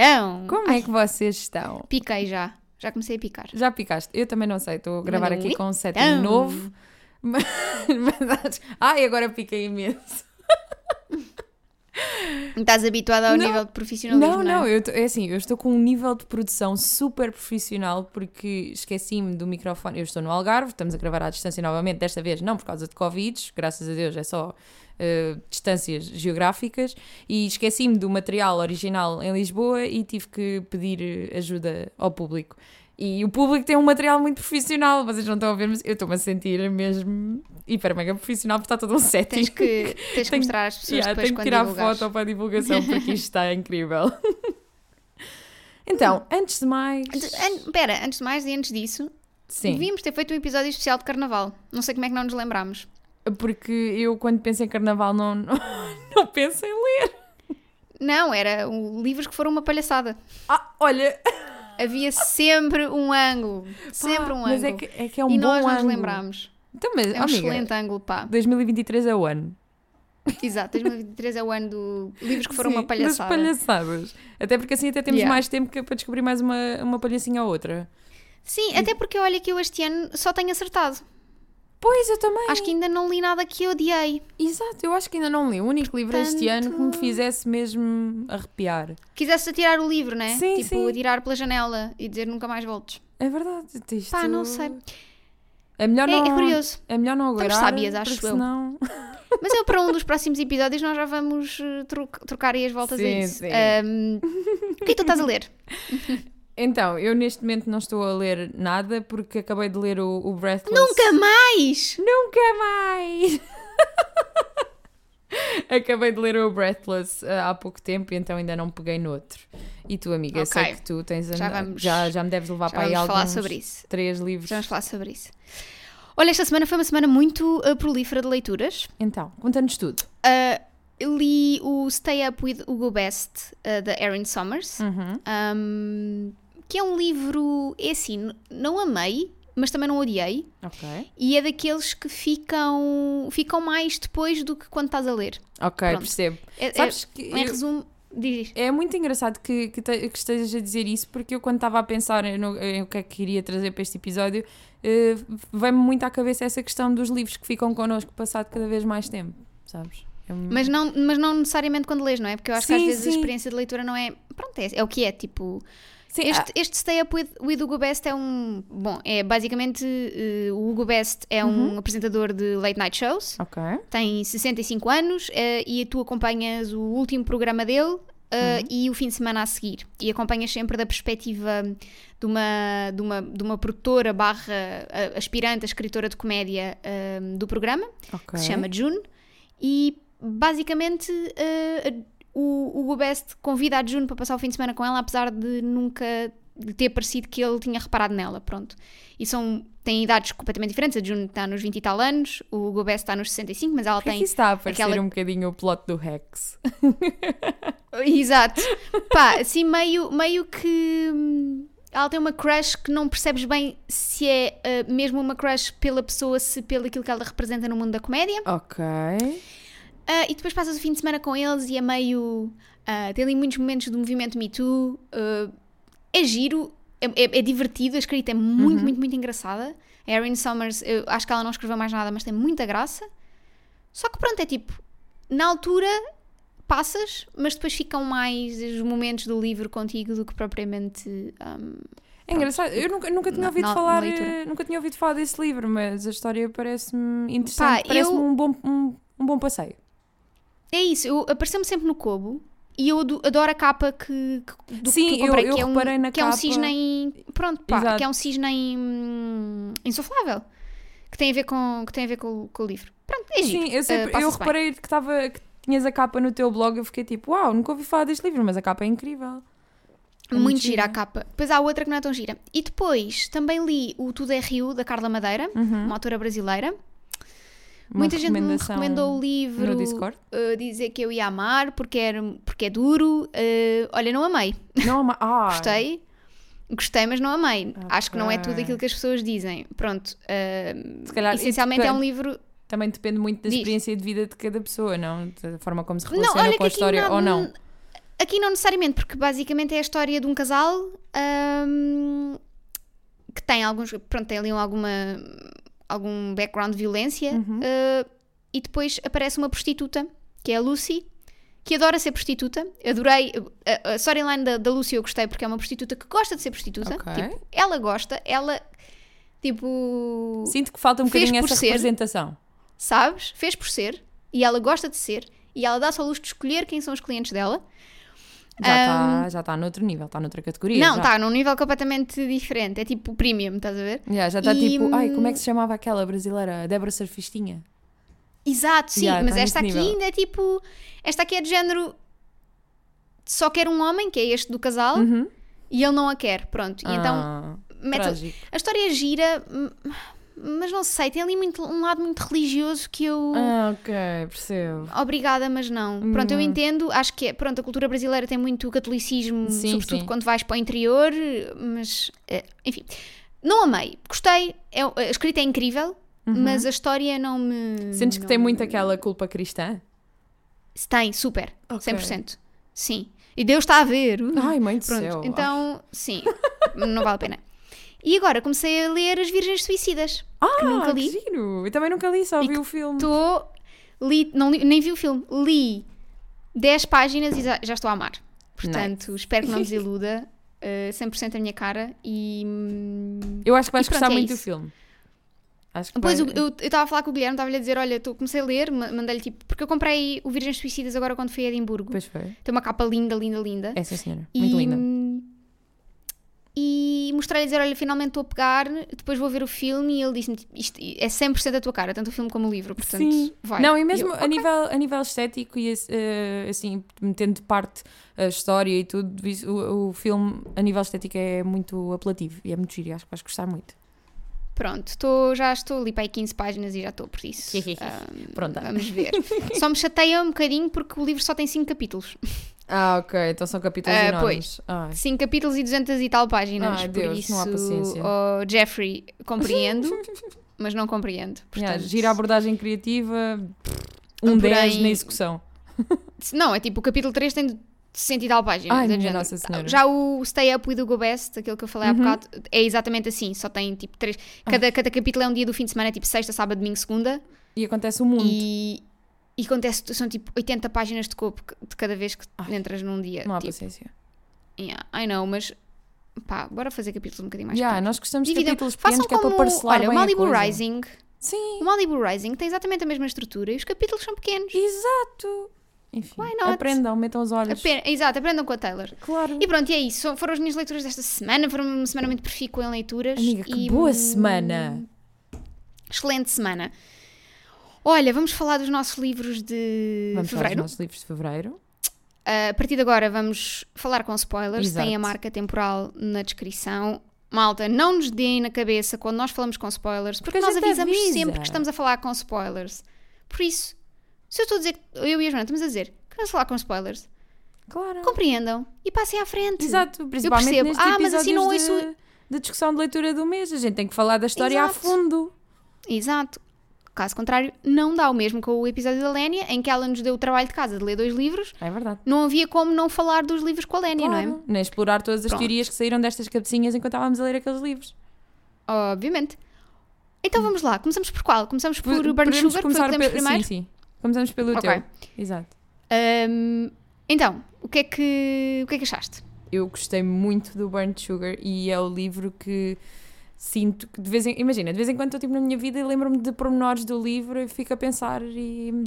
Então. Como é que vocês estão? Piquei já. Já comecei a picar. Já picaste? Eu também não sei, estou a gravar aqui não- com um setting então. novo. Mas, mas Ai, agora piquei imenso. Estás habituada ao Não. nível de profissionalismo? Não, Não, não, é? eu, tô- é assim, eu estou com um nível de produção super profissional porque esqueci-me do microfone. Eu estou no Algarve, estamos a gravar à distância novamente, desta vez não por causa de Covid, graças a Deus é só eh, distâncias geográficas, e esqueci-me do material original em Lisboa e tive que pedir eh, ajuda ao público. E o público tem um material muito profissional, vocês não estão a ver, mas eu estou-me a sentir mesmo hiper mega profissional porque está todo um setting. Tens que, tens que mostrar às pessoas Yeah, depois tenho que tirar divulgares. foto para a divulgação porque isto está incrível. então, antes de mais. Antes- an- Espera, antes de mais e antes disso, Sim, devíamos ter feito um episódio especial de carnaval. Não sei como é que não nos lembramos. porque eu quando penso em carnaval não, não, não penso em ler. Não, era o- livros que foram uma palhaçada. Ah, olha! Havia sempre um ângulo. Sempre um mas ângulo. é que, é que é um e bom nós não nos ângulo. lembramos. Então, mas, É um amiga, excelente ângulo, pá. 2023 é o ano. Exato, 2023 é o ano do livros que foram Sim, uma palhaçada. Das palhaçadas. Até porque assim até temos Yeah. mais tempo que- para descobrir mais uma, uma palhacinha ou outra. Sim, até porque olha que eu este ano só tenho acertado. Pois, eu também. Acho que ainda não li nada que eu odiei. Exato, eu acho que ainda não li. O único livro este ano que me fizesse mesmo arrepiar. Quisesse atirar o livro, né? Sim, tipo, sim. atirar pela janela e dizer nunca mais voltes. É verdade. Isto... Pá, não sei. É melhor É, não, é curioso. É melhor não aguardar. sábias, acho eu. Senão... Mas eu, para um dos próximos episódios, nós já vamos eh, tro- trocar aí as voltas Sim, a isso. sim. Ahm, o que é que tu estás a ler? Então, eu neste momento não estou a ler nada porque acabei de ler o, o Breathless. Nunca mais! Nunca mais! acabei de ler o Breathless ah, há pouco tempo e então ainda não peguei no outro. E tu, amiga, eu sei que tu tens... Já vamos- já, já me deves levar para aí vamos falar alguns sobre isso. três livros. Já vamos falar sobre isso. Olha, esta semana foi uma semana muito eh, prolífera de leituras. Então, conta-nos tudo. Uh, eu li o Stay Up with Hugo Best, uh, da Erin Sommers, Uhum. um, que é um livro, é assim, não amei, mas também não odiei, Ok. e é daqueles que ficam, ficam mais depois do que quando estás a ler. Ok, Pronto. percebo. É, Sabes que é, em eu- resumo, diz. É muito engraçado que, que, te- que estejas a dizer isso, porque eu, quando estava a pensar no, em o que é que queria trazer para este episódio, eh, veio-me muito à cabeça essa questão dos livros que ficam connosco passado cada vez mais tempo, sabes? É um- Mas não, mas não necessariamente quando lês, não é? Porque eu acho que às Sim, vezes a sim. experiência de leitura não é. Pronto, é, é o que é. Tipo, Sim, Este, este Stay Up with, with Hugo Best é um. Bom, é basicamente. eh, o Hugo Best é um Uhum. apresentador de late night shows. ah, ok. Tem 65 anos eh, e tu acompanhas o último programa dele eh, e o fim de semana a seguir. E acompanhas sempre da perspectiva de uma, de uma, de uma produtora barra aspirante, a escritora de comédia do programa, ok. que se chama June. E basicamente o Hugo Best convida a June para passar o fim de semana com ela, apesar de nunca ter parecido que ele tinha reparado nela. Pronto. E são. Têm idades completamente diferentes. A June está nos 20 e tal anos, o Hugo Best está nos 65, mas ela Porquê tem que isso está a parecer aquela- um bocadinho o plot do Rex? Exato. Pá, assim meio, meio que. hum, Ela tem uma crush que não percebes bem se é uh, mesmo uma crush pela pessoa, se pelo aquilo que ela representa no mundo da comédia. ok. Uh, e depois passas o fim de semana com eles e é meio. Uh, tem ali muitos momentos do movimento Me Too. uh, é giro, é, é- é divertido, a escrita é muito, muito, muito engraçada. A Erin Summers, eu acho que ela não escreveu mais nada, mas tem muita graça. Só que pronto, é tipo, na altura passas, mas depois ficam mais os momentos do livro contigo do que propriamente. um, É engraçado, eu nunca, nunca tinha Na- ouvido na- na falar, leitura. eh, nunca tinha ouvido falar desse livro, mas a história parece-me interessante, parece-me eu- um, bom, um, um bom passeio. É isso, eu apareceu-me sempre no Kobo e eu ado- adoro a capa que, que, do Sim, que eu comprei, eu- eu que, é um, reparei na que é um capa. cisne em. Pronto, pá, Exato. que é um cisne em, insuflável. Que tem a ver com, que tem a ver com, o- com o livro. Pronto, é giro. Sim, eu, sempre, Uh, eu bem. reparei que, tava, que tinhas a capa no teu blog, eu fiquei tipo, uau, nunca ouvi falar deste livro, mas a capa é incrível. É Muito, muito gira a gira. capa. Depois há outra que não é tão gira. E depois também li o Tudo é Rio, da Carla Madeira, uma autora brasileira. Uma Muita gente me recomendou o livro. uh, dizer que eu ia amar porque, era, porque é duro. Uh, olha, não amei. Não, ah, Gostei. Gostei, mas não amei. Acho que não é tudo aquilo que as pessoas dizem. Pronto. uh, Se calhar, essencialmente é um livro. também depende muito da Diz. experiência de vida de cada pessoa, não? Da forma como se Não, relaciona olha com a história não, ou não. Aqui não necessariamente, porque basicamente é a história de um casal ahm, que tem alguns. Pronto, tem ali alguma. Algum background de violência Uhum. ah, e depois aparece uma prostituta, que é a Lucy, que adora ser prostituta. Adorei. A, a storyline da, da Lucy eu gostei porque é uma prostituta que gosta de ser prostituta. Ok. Tipo, ela gosta, ela. Tipo. Sinto que falta um bocadinho essa ser. representação. sabes? Fez por ser e ela gosta de ser e ela dá-se ao luxo de escolher quem são os clientes dela. Já está já tá noutro nível, está noutra categoria. não, está num nível completamente diferente. É tipo premium, estás a ver? Yeah, já está E, tipo, ai, como é hum, que se chamava aquela brasileira? Débora Surfistinha. Exato, sim. Yeah, mas tá esta aqui nível. ainda é tipo. Esta aqui é de género. Só quer um homem, que é este do casal, Uhum. e ele não a quer. Pronto. E então Ah, mete- trágico. a história gira, hum, mas não sei, tem ali muito, um lado muito religioso que eu. Ah, ok, percebo. Obrigada, mas não. Pronto, eu Hum. entendo. Acho que é, pronto, a cultura brasileira tem muito catolicismo, Sim, sobretudo sim. quando vais para o interior, mas eh, enfim. Não amei. Gostei. É- a escrita é incrível, mas a história não me. Uhum. Sentes que tem muito aquela culpa cristã? Tem, super. Ok. 100%. Sim. E Deus está a ver. Ai, mãe do Pronto, céu. então, sim. não vale a pena. E agora comecei a ler As Virgens Suicidas. ah, que nunca li. que giro. Eu também nunca li, só E vi o filme. Estou. Li, não li- nem vi o filme. Li 10 páginas e já, já estou a amar. Portanto, espero que não desiluda. Uh, 100% a minha cara. E. Eu acho que vais E pronto, gostar é muito do isso. filme. Acho que Depois vai- eu estava a falar com o Guilherme, estava-lhe a dizer: Olha, tô, comecei a ler, ma- mandei-lhe tipo. Porque eu comprei o Virgens Suicidas agora quando fui a Edimburgo. Pois foi. Tem uma capa linda, linda, linda. É, sim, senhora. Muito e, linda. E dizer: Olha, finalmente estou a pegar, depois vou ver o filme. E ele disse-me: tipo, Isto é 100% a tua cara, tanto o filme como o livro. Portanto, Sim. vai. Não, e mesmo eu, a, "Ok." nível, a nível estético e eh, assim, metendo de parte a história e tudo, o, o filme a nível estético é muito apelativo e é muito giro. Acho que vais gostar muito. Pronto, estou, já estou ali para aí 15 páginas e já estou por isso. Ahm, Pronto. Vamos ver. só me chateia um bocadinho porque o livro só tem 5 capítulos. Ah, ok. Então são capítulos Ah, enormes. Ai. 5 capítulos e 200 e tal páginas. Ai, por Deus, isso, não há paciência. oh, Jeffrey, compreendo, mas não compreendo. Yeah, Portanto, gira a abordagem criativa, um Porém- 10 na execução. Não, é tipo o capítulo 3 tem 60 e tal páginas. Ai, minha. Nossa Senhora. Já o Stay Up with the Go Best, aquele que eu falei há Uhum. bocado, é exatamente assim. Só tem tipo 3. Cada, cada capítulo é um dia do fim de semana, é tipo sexta, sábado, domingo, segunda. E acontece o mundo. E, e acontece, são tipo 80 páginas de copo de cada vez que entras num dia. Não há tipo, paciência. yeah, I know, mas pá, bora fazer capítulos um bocadinho mais Yeah, pequenos. nós gostamos de Dividam- capítulos pequenos que é para como, parcelar olha, o bem a Malibu. Rising. Sim, O Malibu Rising tem exatamente a mesma estrutura e os capítulos são pequenos. exato. Enfim, aprendam, metam os olhos. Apen- Exato, aprendam com a Taylor. Claro. E pronto, e é isso. Foram as minhas leituras desta semana. Foram uma semana muito profícua em leituras. Amiga, que e, boa semana. Excelente semana. Olha, vamos falar dos nossos livros de Vamos falar dos fevereiro. nossos livros de fevereiro. Uh, a partir de agora vamos falar com spoilers. Exato. Tem a marca temporal na descrição. Malta, não nos deem na cabeça quando nós falamos com spoilers, porque, Porque nós avisamos avisa. sempre que estamos a falar com spoilers. Por isso, se eu estou a dizer, que eu e a Joana estamos a dizer que vamos falar com spoilers, Claro. compreendam e passem à frente. Exato, principalmente percebo. nestes Ah, mas assim não ouço- de, de discussão de leitura do mês. A gente tem que falar da história a Exato. fundo. Exato. Caso contrário, não dá o mesmo com o episódio da Lénia, em que ela nos deu o trabalho de casa de ler dois livros. É verdade. Não havia como não falar dos livros com a Lénia, não é? Claro. Nem explorar todas as Pronto. teorias que saíram destas cabecinhas enquanto estávamos a ler aqueles livros. Obviamente. Então vamos lá, começamos por qual? Começamos por Burn Sugar, foi o que lemos pe- primeiro? Sim, sim. Começamos pelo Ok. teu. Exato. Ahm, então, o que, é que, o que é que achaste? Eu gostei muito do Burnt Sugar e é o livro que sinto que de vez em imagina, de vez em quando estou tipo na minha vida e lembro-me de pormenores do livro e fico a pensar e,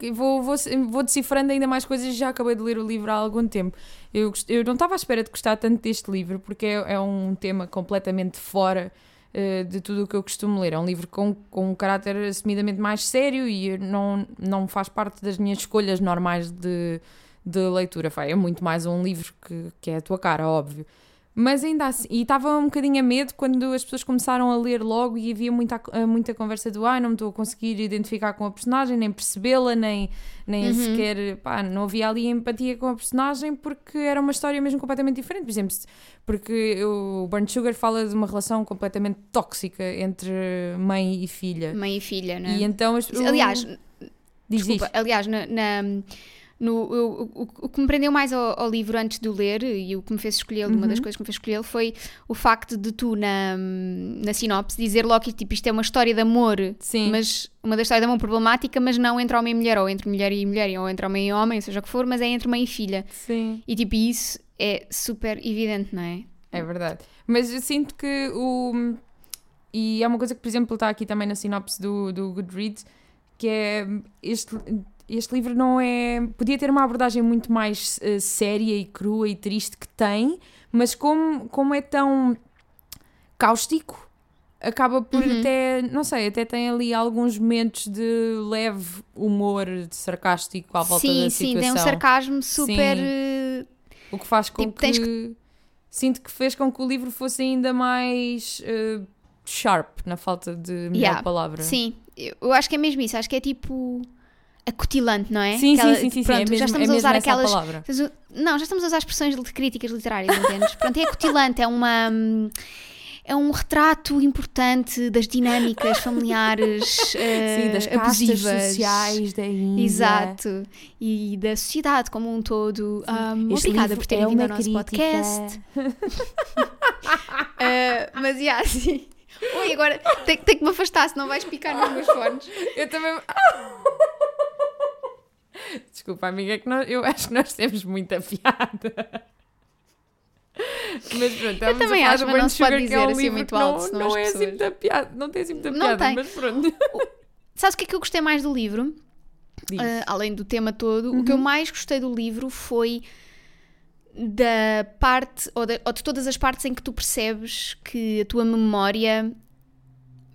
e vou, vou, vou decifrando ainda mais coisas já acabei de ler o livro há algum tempo. Eu, eu não estava à espera de gostar tanto deste livro porque é, é um tema completamente fora eh, de tudo o que eu costumo ler. É um livro com, com um caráter assumidamente mais sério e não, não faz parte das minhas escolhas normais de, de leitura. É muito mais um livro que, que é a tua cara, óbvio. Mas ainda assim, e estava um bocadinho a medo quando as pessoas começaram a ler logo e havia muita, muita conversa do ai, não me estou a conseguir identificar com a personagem, nem percebê-la, nem, nem Uhum. sequer, pá, não havia ali empatia com a personagem porque era uma história mesmo completamente diferente. Por exemplo, porque o Burnt Sugar fala de uma relação completamente tóxica entre mãe e filha. Mãe e filha, não é? E então, as, o- Aliás, diz desculpa, isto. aliás, na, na- no, o, o, o que me prendeu mais ao, ao livro antes de o ler e o que me fez escolhê-lo, uma Uhum. das coisas que me fez escolhê-lo foi o facto de tu na, na sinopse dizer logo que tipo, isto é uma história de amor, Sim. mas uma da história de amor problemática, mas não entre homem e mulher, ou entre mulher e mulher, ou entre homem e homem, seja o que for, mas é entre mãe e filha. Sim. E tipo, isso é super evidente, não é? É verdade. Mas eu sinto que o. E é uma coisa que, por exemplo, está aqui também na sinopse do, do Goodreads, que é este, este livro não é. Podia ter uma abordagem muito mais eh, séria e crua e triste que tem, mas como, como é tão cáustico, acaba por Uhum. até. Não sei, até tem ali alguns momentos de leve humor de sarcástico à volta sim, da sim, situação. tem um sarcasmo super. Sim. eh, O que faz com Tipo, que. tens Sinto que fez com que o livro fosse ainda mais eh, sharp, na falta de melhor Yeah. palavra. Sim, eu acho que é mesmo isso, acho que é tipo acutilante, não é? sim, Aquela- sim, sim, sim, sim, pronto, é mesmo, já estamos é a usar aquelas. palavra. Não, já estamos a usar expressões de críticas literárias, entendes? Pronto, é acutilante, é uma. É um retrato importante das dinâmicas familiares eh, Sim, das castas abusivas. sociais da Índia. Exato. E da sociedade como um todo. Um, obrigada por terem é vindo ao nosso crítica. podcast. Uh, mas, yeah, sim. Ui, agora tenho, tenho que me afastar, senão vais picar nos meus fones. Eu também. Desculpa, amiga, é que nós- eu acho que nós temos muita piada. Mas pronto, estávamos também acho, do mas não Burnt se pode que é dizer um assim muito que não, alto, não as é assim muita piada, não tem assim muita Não piada, tem. mas pronto. Sabes o que é que eu gostei mais do livro? Uh, além do tema todo, o que eu Uhum. mais gostei do livro foi da parte, ou de, ou de todas as partes em que tu percebes que a tua memória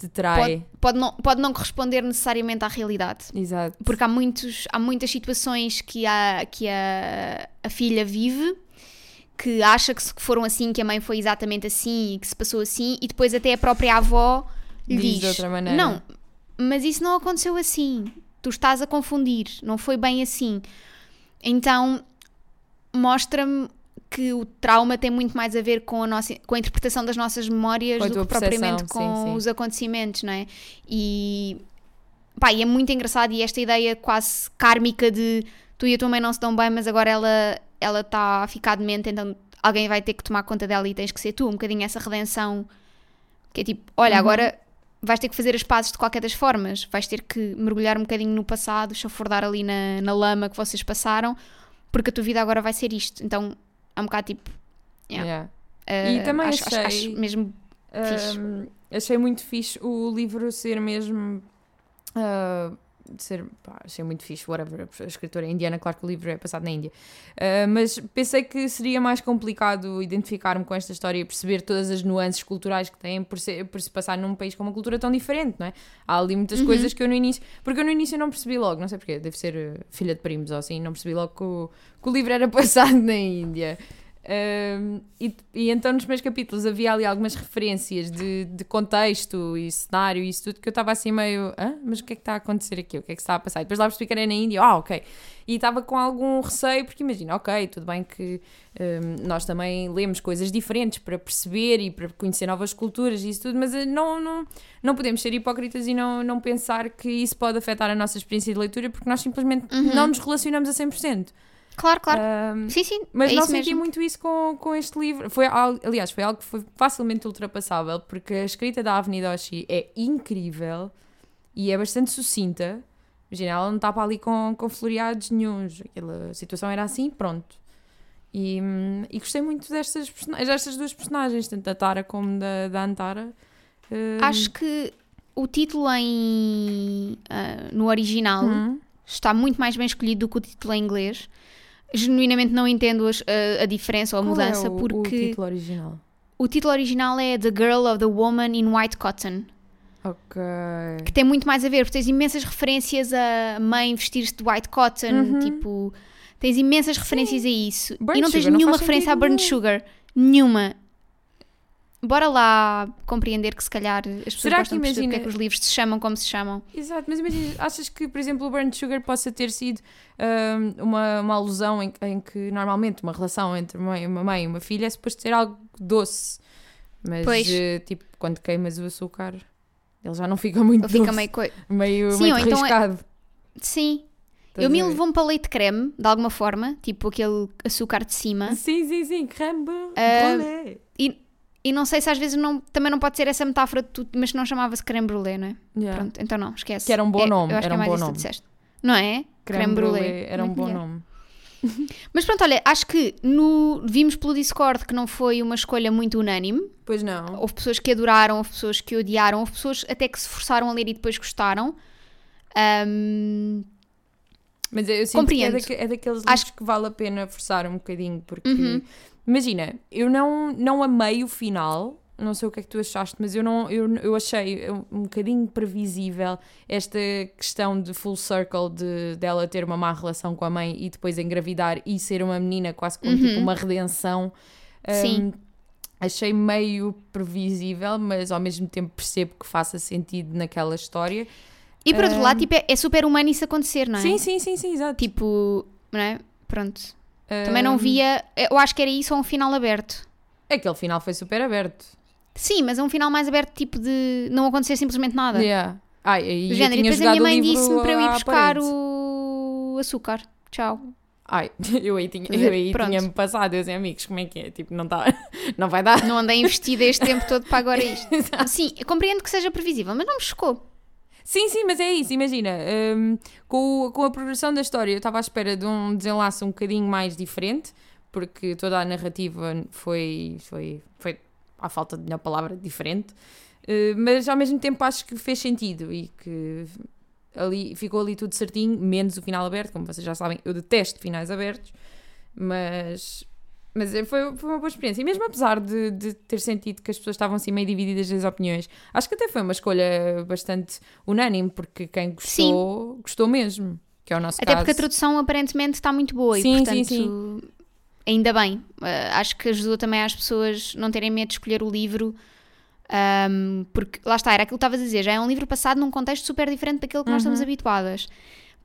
Te trai. pode não, pode não corresponder necessariamente à realidade. Exato. Porque há, muitos, há muitas situações que, a, que a, a filha vive que acha que foram assim, que a mãe foi exatamente assim e que se passou assim, e depois até a própria avó lhe Diz diz: de outra maneira. Não, mas isso não aconteceu assim. Tu estás a confundir, não foi bem assim. Então mostra-me que o trauma tem muito mais a ver com a, nossa, com a interpretação das nossas memórias do que propriamente com sim, sim. os acontecimentos, não é? E, pá, e é muito engraçado e esta ideia quase kármica de tu e a tua mãe não se dão bem, mas agora ela ela está a ficar demente, então alguém vai ter que tomar conta dela e tens que ser tu. Um bocadinho essa redenção que é tipo, olha, Uhum. agora vais ter que fazer as pazes de qualquer das formas, vais ter que mergulhar um bocadinho no passado, chafurdar ali na, na lama que vocês passaram, porque a tua vida agora vai ser isto. Então é um bocado tipo. Yeah. Yeah. uh, E também acho, acho- achei- acho mesmo Fixe. Um, achei muito fixe o livro ser mesmo. uh, ser, pá, achei muito fixe, whatever. A escritora é indiana, claro que o livro é passado na Índia. Uh, mas pensei que seria mais complicado identificar-me com esta história e perceber todas as nuances culturais que têm por, ser- por se passar num país com uma cultura tão diferente, não é? Há ali muitas Uhum. coisas que eu no início. Porque eu no início não percebi logo, não sei porquê, deve ser uh, filha de primos ou assim, não percebi logo que o, que o livro era passado na Índia. Um, e, e então nos meus capítulos havia ali algumas referências de, de contexto e cenário e isso tudo que eu estava assim meio, Hã? mas o que é que está a acontecer aqui? O que é que está a passar? E depois lá percebi que era na Índia, ah, ok. E estava com algum receio, porque imagina, ok, tudo bem que um, nós também lemos coisas diferentes para perceber e para conhecer novas culturas e isso tudo, mas eh, não, não, não podemos ser hipócritas e não, não pensar que isso pode afetar a nossa experiência de leitura porque nós simplesmente não nos relacionamos a 100%. Claro, claro. Um, sim, sim. mas é não senti mesmo. muito isso com, com este livro. Foi, al- aliás, foi algo que foi facilmente ultrapassável, porque a escrita da Avenida Oshi é incrível e é bastante sucinta. Imagina, ela não estava ali com, com floreados nenhuns. Aquela situação era assim, pronto. E, e gostei muito destas, destas duas personagens, tanto da Tara como da, da Antara. Hum, Acho que o título em, ah, no original hum, está muito mais bem escolhido do que o título em inglês. Genuinamente não entendo as- a, a diferença ou a qual mudança, é o, porque o título original? o título original é The Girl of the Woman in White Cotton, Ok. que tem muito mais a ver, porque tens imensas referências a mãe vestir-se de white cotton, Uhum. tipo, tens imensas referências a isso. E não tens sugar não nenhuma faz referência a burnt sugar. Nenhuma. Bora lá compreender que se calhar as pessoas Será gostam que de imagina- porque é que os livros se chamam como se chamam. Exato, mas imagina, achas que, por exemplo, o Burnt Sugar possa ter sido hum, uma, uma alusão em, em que normalmente uma relação entre uma mãe, uma mãe e uma filha é suposto ser algo doce. Mas, Pois. eh, tipo, quando queimas o açúcar, ele já não fica muito Ele fica doce, meio. coi- meio, Sim, meio então é-. Sim. Estás Eu me levou-me para leite creme, de alguma forma, tipo aquele açúcar de cima. Sim, sim, sim, creme brûlée. E, não sei se às vezes não, também não pode ser essa metáfora de tudo, mas não chamava-se creme brulee, não é? Yeah. Pronto, então não, esquece. Que era um bom É, nome, Eu acho era que é um mais bom isso que nome. disseste. Não é? Creme, brûlée era um bom melhor. nome. Mas pronto, olha, acho que no, vimos pelo Discord que não foi uma escolha muito unânime. Pois não. Houve pessoas que adoraram, houve pessoas que odiaram, houve pessoas até que se forçaram a ler e depois gostaram. Ahm, Mas eu sinto que é, Compreendo. daque- é daqueles Acho- que vale a pena forçar um bocadinho, porque Uhum. Imagina, eu não, não amei o final, não sei o que é que tu achaste, mas eu, não, eu, eu achei um, um bocadinho previsível esta questão de full circle de dela ter uma má relação com a mãe e depois engravidar e ser uma menina quase como tipo uma redenção. Uhum. Sim. Um, achei meio previsível, mas ao mesmo tempo percebo que faça sentido naquela história. e por outro Ahm. lado, tipo, é, é super humano isso acontecer, não é? Sim, sim, sim, sim, exato. Tipo, não é? Pronto. Também não via. Eu acho que era isso ou um final aberto. Aquele final foi super aberto. Sim, mas é um final mais aberto, tipo de não acontecer simplesmente nada. Yeah. Ai, e Do eu género. E tinha depois a minha mãe disse-me para eu ir buscar o açúcar. Tchau. Ai, eu aí tinha- dizer, eu aí tinha-me passado, eu amigos, como é que é? Tipo, não, tá, não vai dar. Não andei investida este tempo todo para agora isto. Sim, compreendo que seja previsível, mas não me chocou. Sim, sim, mas é isso, imagina, hum, com, com a progressão da história eu estava à espera de um desenlace um bocadinho mais diferente, porque toda a narrativa foi, foi, foi à falta de melhor palavra, diferente, Uh, mas ao mesmo tempo acho que fez sentido e que ali, ficou ali tudo certinho, menos o final aberto, como vocês já sabem, eu detesto finais abertos, mas... Mas foi, foi uma boa experiência. E mesmo apesar de, de ter sentido que as pessoas estavam assim meio divididas nas opiniões, acho que até foi uma escolha bastante unânime, porque quem gostou, gostou mesmo. Que é o nosso Até caso. porque a tradução aparentemente está muito boa Sim, e sim, portanto. sim. Ainda bem. Uh, acho que ajudou também às pessoas não terem medo de escolher o livro. um, porque lá está, era aquilo que estavas a dizer, já é um livro passado num contexto super diferente daquele que nós estamos habituadas.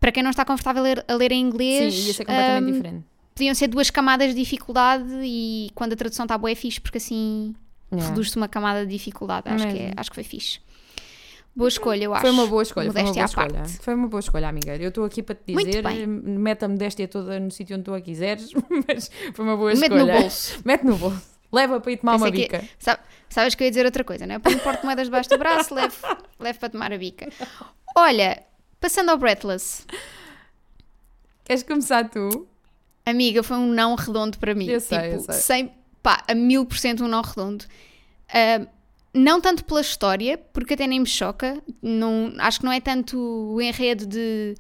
Para quem não está confortável a ler, a ler em inglês, Sim, ia ser completamente um, diferente. Podiam ser duas camadas de dificuldade e quando a tradução está boa é fixe, porque assim Yeah. reduz-se uma camada de dificuldade. Acho que, é, acho que foi fixe. Boa escolha, eu acho. Foi uma boa escolha, foi uma Modéstia boa escolha. Foi uma boa escolha, amiga. Eu estou aqui para te dizer, mete a modéstia toda no sítio onde tu a quiseres, mas foi uma boa Mete escolha. no bolso. Mete no bolso. Leva para ir tomar uma Pensei que- bica. Sabe- sabes que eu ia dizer outra coisa, não é? Põe um porte-moedas debaixo do braço, leve, leve para tomar a bica. Olha, passando ao Breathless, Queres começar tu? Amiga, foi um não redondo para mim. Eu sei, eu tipo, sei. Sem, pá, a mil por cento um não redondo. Ah, não tanto pela história, porque até nem me choca. Não, acho que não é tanto o enredo de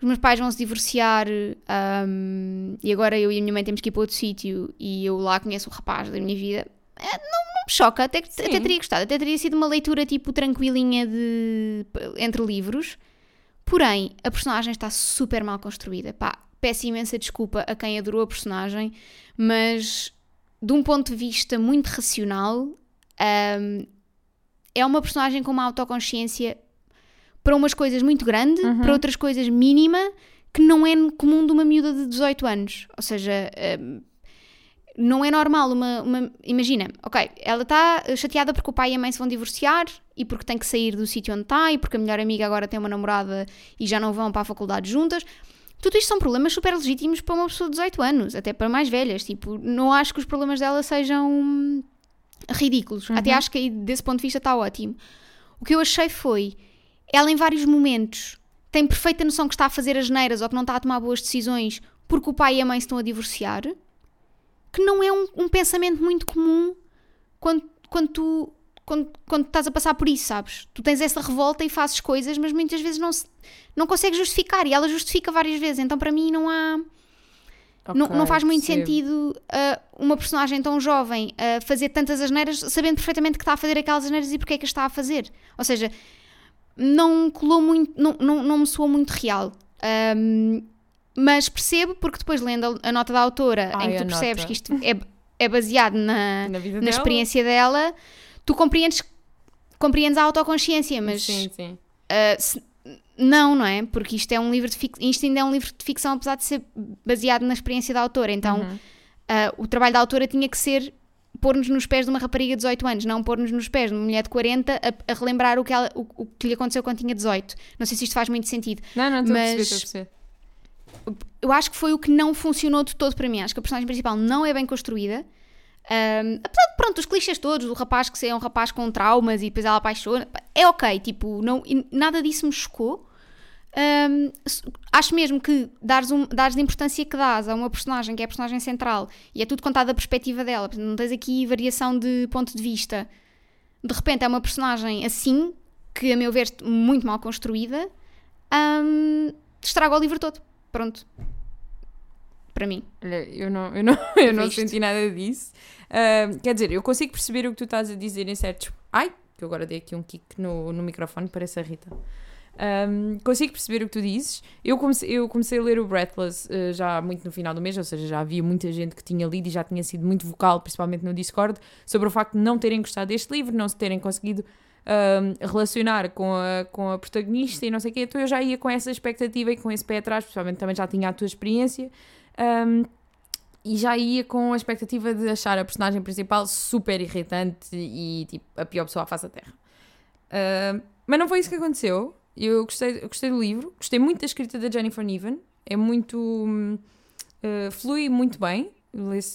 os meus pais vão se divorciar ahm, e agora eu e a minha mãe temos que ir para outro sítio e eu lá conheço o rapaz da minha vida. Ah, não, não me choca, até, Sim. até teria gostado. Até teria sido uma leitura tipo tranquilinha de, entre livros. Porém, a personagem está super mal construída. Pá, peço imensa desculpa a quem adorou a personagem, mas de um ponto de vista muito racional, hum, é uma personagem com uma autoconsciência para umas coisas muito grande, para outras coisas mínima, que não é comum de uma miúda de 18 anos. Ou seja, hum, não é normal uma, uma- Imagina, ok, ela está chateada porque o pai e a mãe se vão divorciar e porque tem que sair do sítio onde está e porque a melhor amiga agora tem uma namorada e já não vão para a faculdade juntas. Tudo isto são problemas super legítimos para uma pessoa de 18 anos, até para mais velhas. Tipo, não acho que os problemas dela sejam ridículos. Até acho que desse ponto de vista está ótimo. O que eu achei foi, ela em vários momentos tem perfeita noção que está a fazer as neiras ou que não está a tomar boas decisões porque o pai e a mãe estão a divorciar, que não é um, um pensamento muito comum quando, quando tu quando, quando estás a passar por isso, sabes? Tu tens essa revolta e fazes coisas, mas muitas vezes não, se, não consegues justificar e ela justifica várias vezes, então para mim não há não, Ok, não faz muito percebo. sentido uh, uma personagem tão jovem a fazer tantas asneiras sabendo perfeitamente que está a fazer aquelas asneiras e porque é que as está a fazer. Ou seja, não colou muito, não, não, não me soou muito real. Um, mas percebo, porque depois lendo a, nota da autora, Ai, em que tu percebes nota. que isto é, é baseado na, Na na dela. experiência dela, tu compreendes, compreendes a autoconsciência, mas Sim, sim. Uh, se- não, não é? Porque isto é um livro de fic- isto ainda é um livro de ficção, apesar de ser baseado na experiência da autora. Então, Uhum. uh, o trabalho da autora tinha que ser pôr-nos nos pés de uma rapariga de 18 anos, não pôr-nos nos pés de uma mulher de 40 a, a relembrar o que, ela- o- o que lhe aconteceu quando tinha 18. Não sei se isto faz muito sentido. Não, não, estou a Mas- perceber, estou a perceber. Eu acho que foi o que não funcionou de todo para mim. Acho que a personagem principal não é bem construída. Um, apesar de, pronto, os clichês todos, do rapaz que é um rapaz com traumas e depois ela apaixona, é ok, tipo, não, nada disso me chocou. Um, acho mesmo que dares, um, dares a importância que dás a uma personagem que é a personagem central e é tudo contado da perspectiva dela, não tens aqui variação de ponto de vista. De repente é uma personagem assim, que a meu ver muito mal construída, um, estraga o livro todo. Pronto. Para mim. Olha, eu não, eu não, eu não Viste? senti nada disso. Ah, quer dizer, eu consigo perceber o que tu estás a dizer em certos. Ai, que eu agora dei aqui um kick no, no microfone, parece a Rita. Ahm, consigo perceber o que tu dizes. Eu comecei, eu comecei a ler o Breathless eh, já muito no final do mês, ou seja, já havia muita gente que tinha lido e já tinha sido muito vocal, principalmente no Discord, sobre o facto de não terem gostado deste livro, não se terem conseguido ahm, relacionar com a, com a protagonista e não sei o quê. Então eu já ia com essa expectativa e com esse pé atrás, principalmente também já tinha a tua experiência. Ahm, e já ia com a expectativa de achar a personagem principal super irritante e tipo a pior pessoa à face da Terra. Ahm, mas não foi isso que aconteceu. Eu gostei, eu gostei do livro, gostei muito da escrita da Jennifer Niven. É muito. eh, flui muito bem.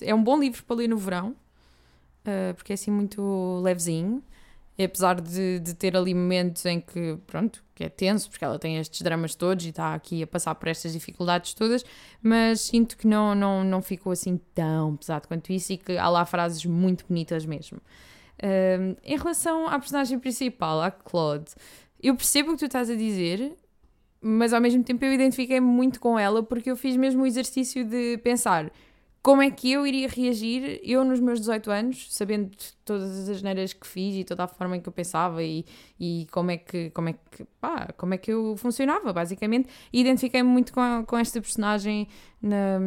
É um bom livro para ler no verão, eh, porque é assim muito levezinho. E apesar de, de ter ali momentos em que, pronto, que é tenso, porque ela tem estes dramas todos e está aqui a passar por estas dificuldades todas, mas sinto que não, não, não ficou assim tão pesado quanto isso e que há lá frases muito bonitas mesmo. Um, em relação à personagem principal, à Claude, eu percebo o que tu estás a dizer, mas ao mesmo tempo eu identifiquei muito com ela porque eu fiz mesmo o exercício de pensar como é que eu iria reagir, eu nos meus 18 anos, sabendo todas as neiras que fiz e toda a forma em que eu pensava e, e como é que, como é que, pá, como é que eu funcionava, basicamente, e identifiquei-me muito com, a- com esta personagem na,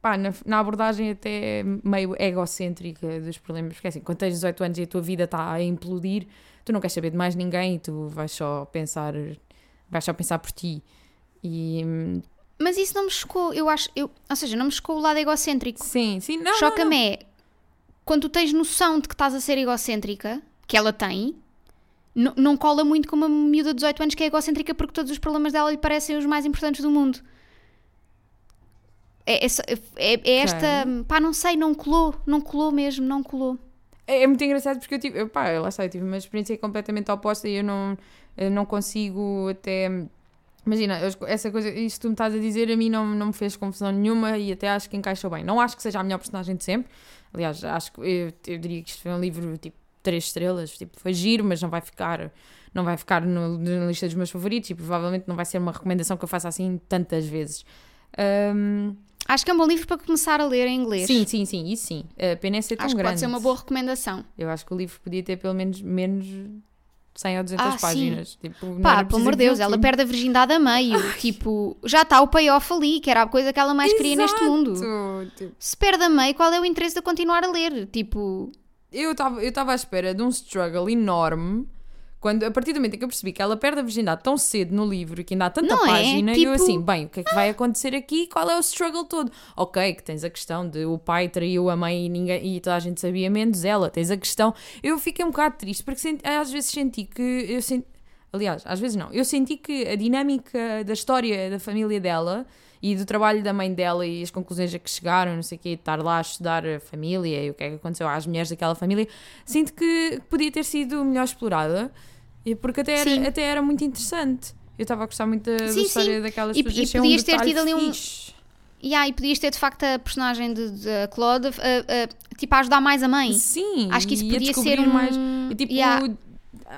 pá, na, na abordagem até meio egocêntrica dos problemas, porque assim, quando tens 18 anos e a tua vida está a implodir, tu não queres saber de mais ninguém e tu vais só pensar, vais só pensar por ti. E hum, Mas isso não me chocou, eu acho, eu, ou seja, não me chocou o lado egocêntrico. sim, sim, não, Choca-me é quando tu tens noção de que estás a ser egocêntrica, que ela tem, não, cola muito com uma miúda de 18 anos que é egocêntrica porque todos os problemas dela lhe parecem os mais importantes do mundo. É, é, é- é esta. Pá, não sei, não colou, não colou mesmo, não colou. É, é muito engraçado porque eu tive, eu, pá, lá está, eu tive uma experiência completamente oposta e eu não, eu não consigo até. Imagina, eu- essa coisa, isto que tu me estás a dizer, a mim não, não me fez confusão nenhuma e até acho que encaixou bem. Não acho que seja a melhor personagem de sempre. Aliás, acho que eu, eu diria que isto foi um livro tipo três estrelas, tipo, foi giro, mas não vai ficar, não vai ficar no- na lista dos meus favoritos e provavelmente não vai ser uma recomendação que eu faça assim tantas vezes. Ahm, Acho que é um bom livro para começar a ler em inglês. sim, sim, sim, isso sim. A pena é ser tão Acho que grande. pode ser uma boa recomendação. Eu acho que o livro podia ter pelo menos menos 100 ou 200 Ah, sim. páginas. Tipo, não Pá, pelo amor de Deus, ela perde a virgindade a meio. Tipo, já está o payoff ali, que era a coisa que ela mais queria neste mundo. Exato. Tipo, Se perde a meio, qual é o interesse de continuar a ler? Tipo, Eu estava eu estava à espera de um struggle enorme. Quando, a partir do momento em que eu percebi que ela perde a virgindade tão cedo no livro e que ainda há tanta Não é? página, eu Tipo- assim, bem, o que é que vai acontecer aqui? Qual é o struggle todo? Ok, que tens a questão de o pai traiu a mãe e, ninguém, e toda a gente sabia menos ela. Tens a questão. Eu fiquei um bocado triste porque senti- às vezes senti que. Eu senti, aliás, às vezes não. Eu senti que a dinâmica da história da família dela e do trabalho da mãe dela e as conclusões a que chegaram, não sei o quê, de estar lá a estudar a família e o que é que aconteceu às mulheres daquela família, sinto que podia ter sido melhor explorada e porque até Sim. era, até era muito interessante. Eu estava a gostar muito da, da Sim, história sim. daquelas E- pessoas. e Achei podias um ter tido ali um- fixe. e aí podias ter de facto a personagem de, de Claude a, a- tipo, a ajudar mais a mãe. Sim, Acho que isso e podia ser um. mais. E, tipo, Yeah.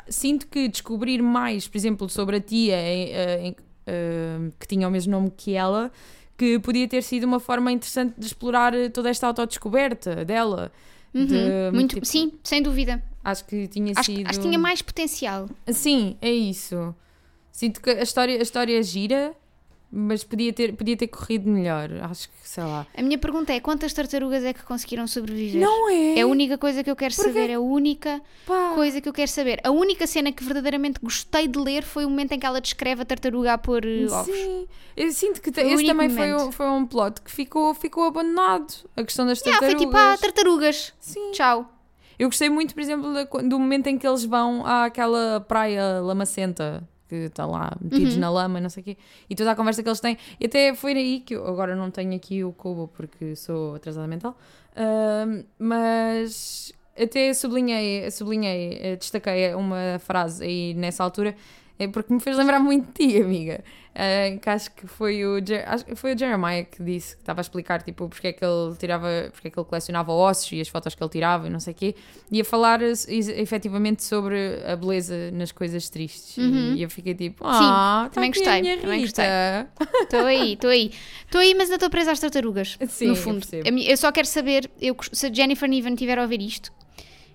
sinto que descobrir mais, por exemplo, sobre a tia em- em- eh, que tinha o mesmo nome que ela, que podia ter sido uma forma interessante de explorar eh, toda esta autodescoberta dela. Uhum, de, muito, tipo, sim, sem dúvida. Acho que tinha Acho, sido. acho que tinha mais potencial. Sim, é isso. Sinto que a história, a história é gira, mas podia ter, podia ter corrido melhor. Acho que, sei lá. A minha pergunta é: quantas tartarugas é que conseguiram sobreviver? Não é? É a única coisa que eu quero Porquê? saber, é a única Pá. coisa que eu quero saber. A única cena que verdadeiramente gostei de ler foi o momento em que ela descreve a tartaruga a pôr eh, ovos. Sim, eu sinto que Foi esse também foi, momento. um- foi um plot que ficou, ficou abandonado. A questão das Yeah, foi tartarugas. tipo, ah, tartarugas. Sim. Tchau. Eu gostei muito, por exemplo, do momento em que eles vão àquela praia lamacenta que está lá metidos Uhum. na lama, não sei o quê, e toda a conversa que eles têm. E até foi aí que eu agora não tenho aqui o cubo porque sou atrasada mental, ahm, mas até sublinhei, sublinhei, eh, destaquei uma frase aí nessa altura. É porque me fez lembrar muito de ti, amiga. Ah, que acho que foi o, Jer- acho que foi o Jeremiah que disse que estava a explicar tipo, porque é que ele tirava, porque é que ele colecionava ossos e as fotos que ele tirava e não sei o quê, e a falar efetivamente sobre a beleza nas coisas tristes. Uhum. E eu fiquei tipo, ah, tá também gostei, também Rita." Estou aí, estou aí. Estou aí, mas ainda estou presa às tartarugas. Sim, no eu fundo. minha- Eu só quero saber, eu, se a Jennifer Niven tiver a ouvir isto,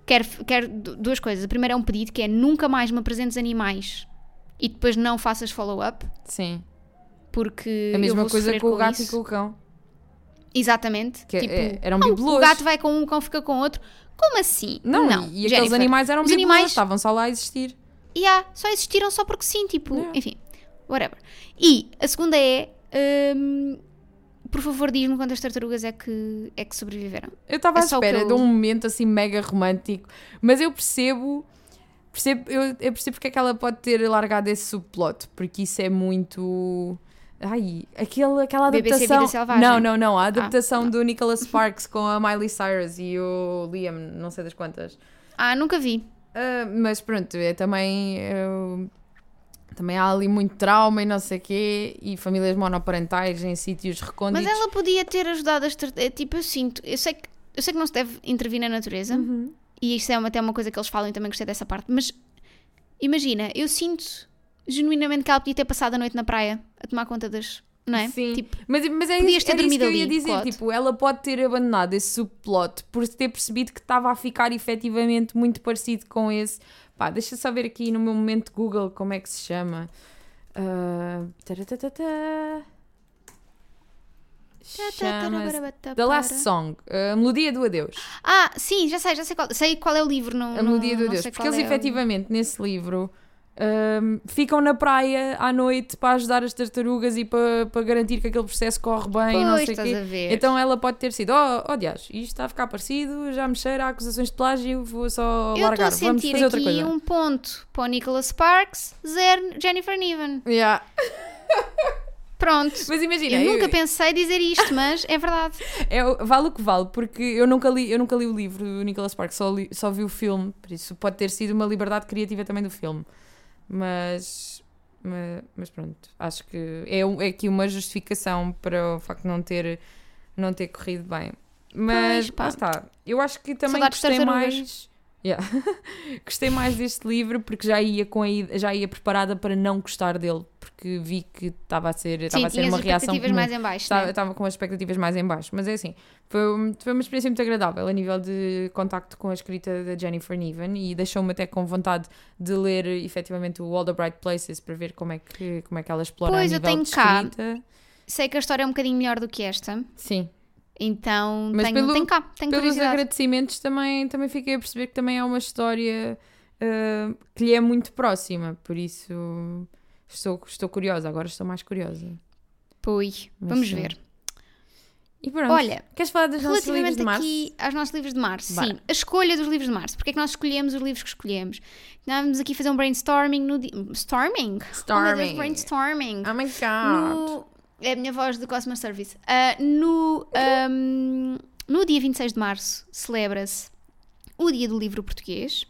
quero, quero du- duas coisas. A primeira é um pedido que é nunca mais me apresentes animais e depois não faças follow-up, Sim, porque a mesma coisa com o gato isso. e com o cão. Exatamente. Que tipo, é- eram "Ah, bibelôs." O gato vai com um, o cão fica com outro. Como assim? Não, e aqueles Jennifer, animais eram bibelôs, animais- estavam só lá a existir. E há, só existiram só porque sim, tipo, Yeah. enfim, whatever. E a segunda é, hum, por favor, diz-me quantas tartarugas é que, é que sobreviveram. Eu estava É à espera eu- de um momento assim mega romântico, mas eu percebo, percebo eu, eu percebo porque é que ela pode ter largado esse subplot, porque isso é muito. Ai, aquele, aquela BBC Vida adaptação. Selvagem. Não, não, não. A adaptação não. do Nicholas Sparks com a Miley Cyrus e o Liam, não sei das quantas. Ah, nunca vi. Ah, mas pronto, é também. eu- também há ali muito trauma e não sei o quê, e famílias monoparentais em sítios recônditos. Mas ela podia ter ajudado as tartarugas. Tipo, eu sinto, eu sei, que, eu sei que não se deve intervir na natureza, Uhum. E isso é uma, até uma coisa que eles falam e também gostei dessa parte, mas imagina, eu sinto genuinamente que ela podia ter passado a noite na praia a tomar conta das. Não é? Sim. Tipo, Mas, mas é Podias isso, que eu ia ali, dizer. Tipo, ela pode ter abandonado esse subplot por ter percebido que estava a ficar efetivamente muito parecido com esse. Pá, deixa só ver aqui no meu momento Google como é que se chama. Taratatata. The Last Song, a melodia do adeus. Ah, sim, já sei, já sei qual, sei qual é o livro. Não, A melodia do adeus. Porque eles é o- efetivamente nesse livro ahm, ficam na praia à noite para ajudar as tartarugas e para, para garantir que aquele processo corre bem não sei o estás quê. a ver. Então ela pode ter sido, oh, oh dias, isto está a ficar parecido, já me cheira a acusações de plágio, vou só eu estou largar, a vamos fazer outra coisa. um ponto para o Nicholas Sparks, zero Jennifer Niven. Yeah. Pronto. Mas imagina, Eu eu- nunca pensei dizer isto, mas é verdade. é vale o que vale, porque eu nunca li, eu nunca li o livro do Nicholas Sparks, só, li- só vi o filme, por isso pode ter sido uma liberdade criativa também do filme. Mas, mas, mas pronto, acho que é, é aqui uma justificação para o facto de não ter, não ter corrido bem. Mas Pois, pá. está, eu acho que também Saudades gostei mais. Yeah. gostei mais deste livro porque já ia, com a, já ia preparada para não gostar dele, porque vi que estava a ser, estava a ser uma reação mais em baixo. Estava, né? estava com as expectativas mais em baixo, mas é assim, foi, foi uma experiência muito agradável a nível de contacto com a escrita da Jennifer Niven e deixou-me até com vontade de ler efetivamente o All the Bright Places para ver como é que, como é que ela explora Pois, a eu nível tenho de cá. escrita. Sei que a história é um bocadinho melhor do que esta, Sim, então Mas tenho, pelo- tenho cá, tenho pelos agradecimentos também, também fiquei a perceber que também é uma história ah, que lhe é muito próxima, por isso estou, estou curiosa, agora estou mais curiosa. Pois, Mas vamos sim. ver. E pronto, Olha, queres falar dos nossos livros de março? aqui aos nossos livros de março, Bora. sim, a escolha dos livros de março, porque é que nós escolhemos os livros que escolhemos? Estávamos aqui a fazer um brainstorming no dia. Storming? Oh, meu Deus, Storming. brainstorming. Oh my god! No... É a minha voz do Customer Service. Ah, no, ahm, no dia 26 de março celebra-se o Dia do Livro Português.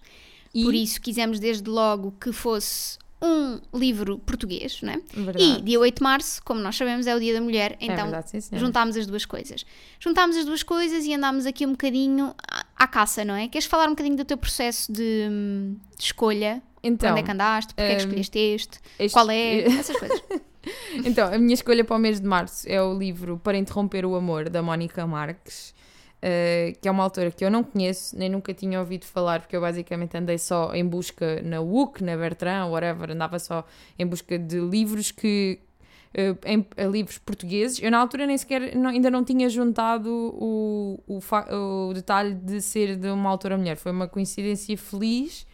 E- Por isso quisemos desde logo que fosse um livro português, não é? Verdade. E dia 8 de março, como nós sabemos, é o Dia da Mulher, é então verdade, sim, juntámos as duas coisas. Juntámos as duas coisas e andámos aqui um bocadinho à, caça, não é? Queres falar um bocadinho do teu processo de, hum, de escolha? Então, onde é que andaste? Porque é que hum, escolheste este? este- Qual é? Essas coisas. Então, a minha escolha para o mês de março é o livro Para Interromper o Amor, da Mónica Marques, eh, que é uma autora que eu não conheço, nem nunca tinha ouvido falar, porque eu basicamente andei só em busca na WUC, na Bertrand, whatever, andava só em busca de livros que uh, em, uh, livros portugueses. Eu na altura nem sequer, não, ainda não tinha juntado o, o, o, detalhe de ser de uma autora mulher. Foi uma coincidência feliz,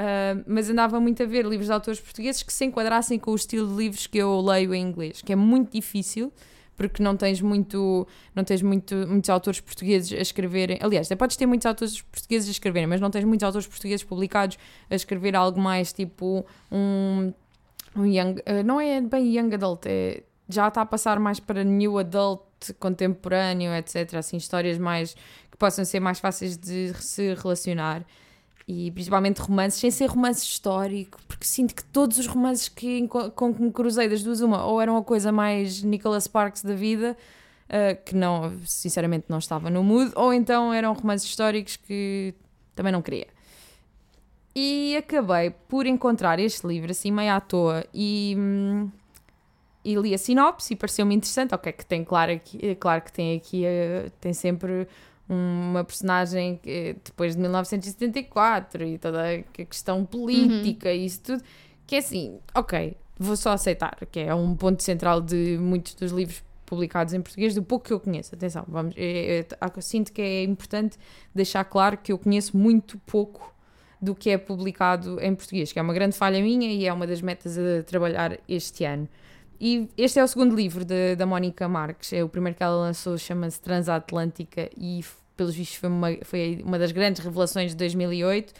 uh, mas andava muito a ver livros de autores portugueses que se enquadrassem com o estilo de livros que eu leio em inglês, que é muito difícil porque não tens muito não tens muito, muitos autores portugueses a escreverem. Aliás, até podes ter muitos autores portugueses a escreverem mas não tens muitos autores portugueses publicados a escrever algo mais tipo um, um young, uh, não é bem young adult é, já está a passar mais para new adult contemporâneo, etc assim, histórias mais que possam ser mais fáceis de se relacionar e principalmente romances, sem ser romance histórico, porque sinto que todos os romances que, com que me cruzei das duas, uma, ou eram a coisa mais Nicholas Sparks da vida, uh, que não, sinceramente não estava no mood, ou então eram romances históricos que também não queria. E acabei por encontrar este livro assim meio à toa e, hum, e li a sinopse e pareceu-me interessante. Ok, que tem claro, aqui, claro que tem aqui, uh, tem sempre uma personagem que, depois de 1974 e toda a questão política e isso tudo, que é assim, ok, vou só aceitar, que é um ponto central de muitos dos livros publicados em português, do pouco que eu conheço. Atenção, vamos, eu, eu, eu sinto que é importante deixar claro que eu conheço muito pouco do que é publicado em português, que é uma grande falha minha e é uma das metas a trabalhar este ano. E este é o segundo livro de, da Mónica Marques, é o primeiro que ela lançou, chama-se Transatlântica e pelos vistos foi uma, foi uma das grandes revelações de 2008.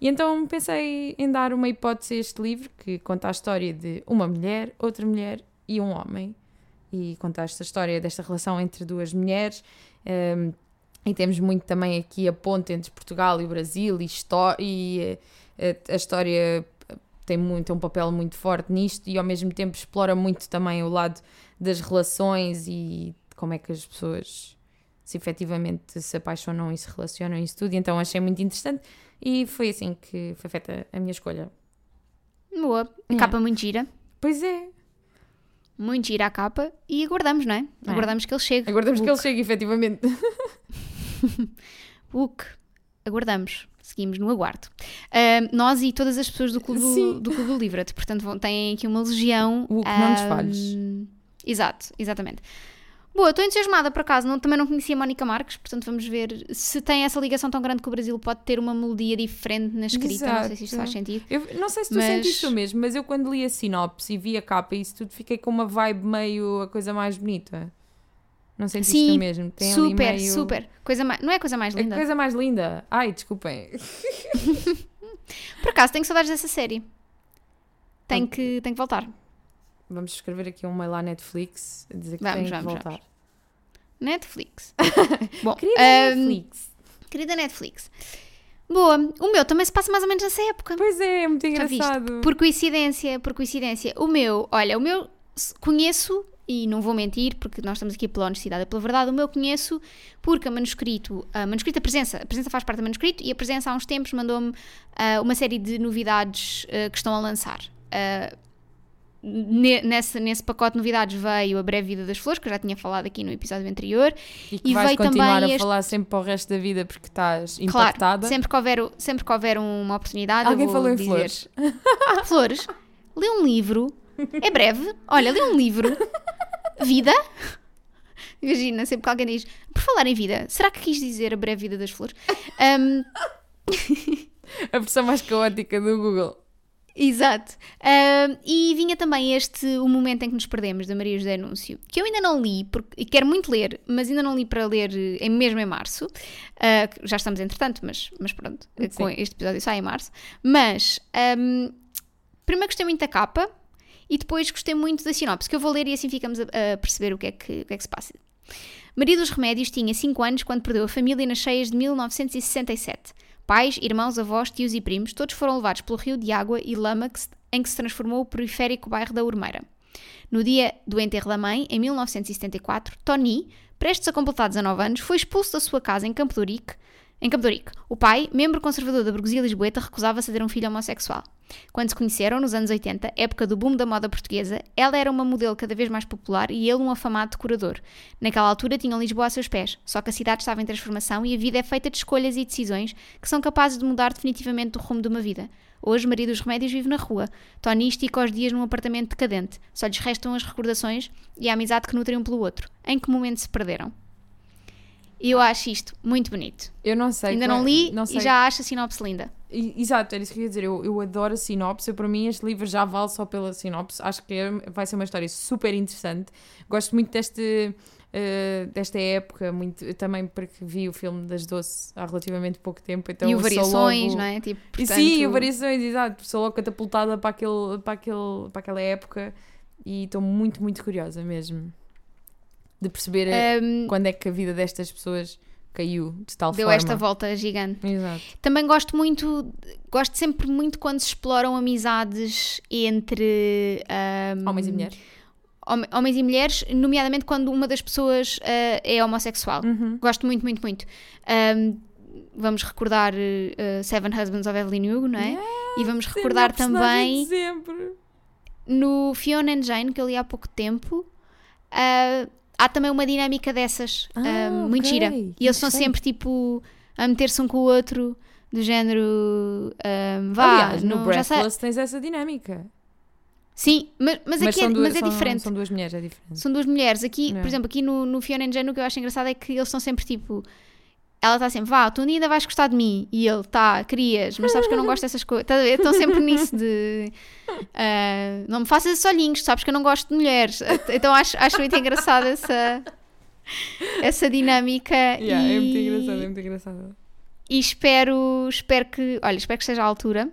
E então pensei em dar uma hipótese a este livro que conta a história de uma mulher, outra mulher e um homem. E conta esta história desta relação entre duas mulheres. Um, e temos muito também aqui a ponte entre Portugal e Brasil e, e a, eh, a história tem, muito, tem um papel muito forte nisto e ao mesmo tempo explora muito também o lado das relações e como é que as pessoas se efetivamente se apaixonam e se relacionam e isso tudo. Então achei muito interessante e foi assim que foi feita a minha escolha. Boa. A é. capa muito gira. Pois é. Muito gira a capa e aguardamos, não é? é. Aguardamos que ele chegue. Aguardamos que ele chegue, efetivamente. Book. Aguardamos. Seguimos no aguardo. Uh, nós e todas as pessoas do Clube, do, do, Clube do. Portanto, têm aqui uma legião. O que não nos falhes. Exato, exatamente. Boa, estou entusiasmada por acaso, não, também não conhecia a Mónica Marques, portanto vamos ver se tem essa ligação tão grande que o Brasil pode ter uma melodia diferente na escrita, Exato. não sei se isto faz sentido. Eu não sei se tu mas... sentiste o mesmo, mas eu quando li a sinopse e vi a capa e isso tudo, fiquei com uma vibe meio a coisa mais bonita. Não sentiste Sim, o mesmo? Tem super, meio... super. Coisa mais... Não é a coisa mais linda? É coisa mais linda. Ai, desculpem. por acaso, tenho saudades dessa série. Tenho, que, tenho que voltar. Vamos escrever aqui um mail à Netflix a dizer que vamos, tem vamos, que voltar. Vamos. Netflix. Bom, querida um, Netflix. Querida Netflix. Boa, o meu também se passa mais ou menos nessa época. Pois é, é muito engraçado. Por coincidência, por coincidência. O meu, olha, o meu conheço, e não vou mentir, porque nós estamos aqui pela honestidade e pela verdade, o meu conheço porque a manuscrito, a manuscrito, a presença, a presença faz parte do manuscrito e a presença há uns tempos mandou-me uh, uma série de novidades uh, que estão a lançar. Uh, nesse, nesse pacote de novidades veio a breve vida das flores, que eu já tinha falado aqui no episódio anterior. E que e vais veio continuar a este... falar sempre para o resto da vida porque estás impactada. Claro, sempre que houver, sempre que houver uma oportunidade. Alguém falou em dizer... flores. flores, lê um livro, é breve, olha, lê um livro, vida. Imagina, sempre que alguém diz, por falar em vida, será que quis dizer a breve vida das flores? Um... a versão mais caótica do Google. Exato. Uh, e vinha também este O Momento em que Nos Perdemos, da Maria José Anúncio, que eu ainda não li, porque, e quero muito ler, mas ainda não li para ler em, mesmo em março. Uh, já estamos entretanto, mas, mas pronto, Sim. com este episódio sai em março. Mas, um, primeiro gostei muito da capa e depois gostei muito da sinopse, que eu vou ler e assim ficamos a, a perceber o que, é que, o que é que se passa. Maria dos Remédios tinha 5 anos quando perdeu a família nas cheias de 1967. Pais, irmãos, avós, tios e primos, todos foram levados pelo rio de água e lama em que se transformou o periférico bairro da Urmeira. No dia do enterro da mãe, em 1974, Tony, prestes a completar 19 anos, foi expulso da sua casa em Campo de. Em Campo. O pai, membro conservador da burguesia lisboeta, recusava-se a ter um filho homossexual. Quando se conheceram, nos anos 80, época do boom da moda portuguesa, ela era uma modelo cada vez mais popular e ele um afamado decorador. Naquela altura tinham Lisboa a seus pés, só que a cidade estava em transformação e a vida é feita de escolhas e decisões que são capazes de mudar definitivamente o rumo de uma vida. Hoje, Maria dos Remédios vive na rua. Tony estica os dias num apartamento decadente. Só lhes restam as recordações e a amizade que nutrem um pelo outro. Em que momento se perderam? Eu acho isto muito bonito. Eu não sei. Ainda não li não e já acho a sinopse linda. Exato, era isso que eu ia dizer. Eu, eu adoro a sinopse. Eu, para mim, este livro já vale só pela sinopse. Acho que é- vai ser uma história super interessante. Gosto muito deste, eh, desta época, muito, também porque vi o filme das Doce há relativamente pouco tempo. Então e o Variações, logo... não é? Tipo, portanto, Sim, o Variações, exato. Sou logo catapultada para, aquele, para, aquele, para aquela época e estou muito, muito curiosa mesmo de perceber eh, hum, quando é que a vida destas pessoas caiu de tal deu forma. esta volta gigante. Exato. Também gosto muito, gosto sempre muito quando se exploram amizades entre hum, Homens e mulheres. hom- homens e mulheres, nomeadamente quando uma das pessoas ah, é homossexual. Uhum. Gosto muito, muito, muito. Hum, vamos recordar uh, Seven Husbands of Evelyn Hugo, não é? e vamos recordar também no Fiona and Jane, que eu li há pouco tempo, ah, há também uma dinâmica dessas Ah, ah, muito gira. E eles são sempre tipo a meter-se um com o outro, do género ah, vá, Aliás, no não, já. Breathless tens essa dinâmica. Sim, mas, mas, aqui é, duas- mas é são- diferente. São duas mulheres, é diferente. São duas mulheres. Aqui, É. por exemplo, aqui no, no Fiona and Jane, o que eu acho engraçado é que eles são sempre tipo. Ela está sempre, vá, tu ainda vais gostar de mim. E ele, tá, querias, mas sabes que eu não gosto dessas coisas. Ver? Estão sempre nisso de. ah, não me faças esses olhinhos, sabes que eu não gosto de mulheres. Então acho, acho muito engraçada essa. Essa dinâmica. Yeah, e, É muito engraçado, é muito engraçado. e espero, espero que. Olha, espero que esteja à altura.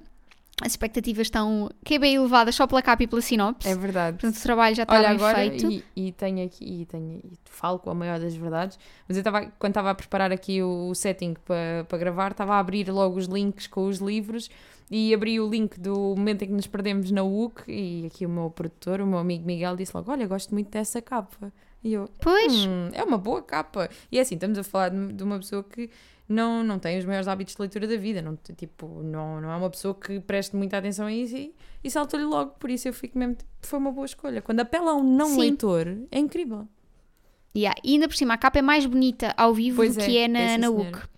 As expectativas estão que é bem elevadas só pela capa e pela sinopse. É verdade. Portanto, o trabalho já está Olha, bem agora, feito. e, e tenho aqui, e, tenho, e falo com a maior das verdades, mas eu estava, quando estava a preparar aqui o, o setting para gravar, estava a abrir logo os links com os livros e abri o link do momento em que nos perdemos na UC e aqui o meu produtor, o meu amigo Miguel, disse logo: Olha, gosto muito dessa capa. E eu, Pois. Hum, é uma boa capa. E é assim, estamos a falar de, de uma pessoa que não, não tem os maiores hábitos de leitura da vida. Não, tipo, não, não é uma pessoa que preste muita atenção a isso e, e saltou-lhe logo. Por isso eu fico mesmo, tipo, foi uma boa escolha. Quando apela a um não Sim. leitor, é incrível. Yeah. E ainda por cima, a capa é mais bonita ao vivo Pois do é, que é na, é na. UC.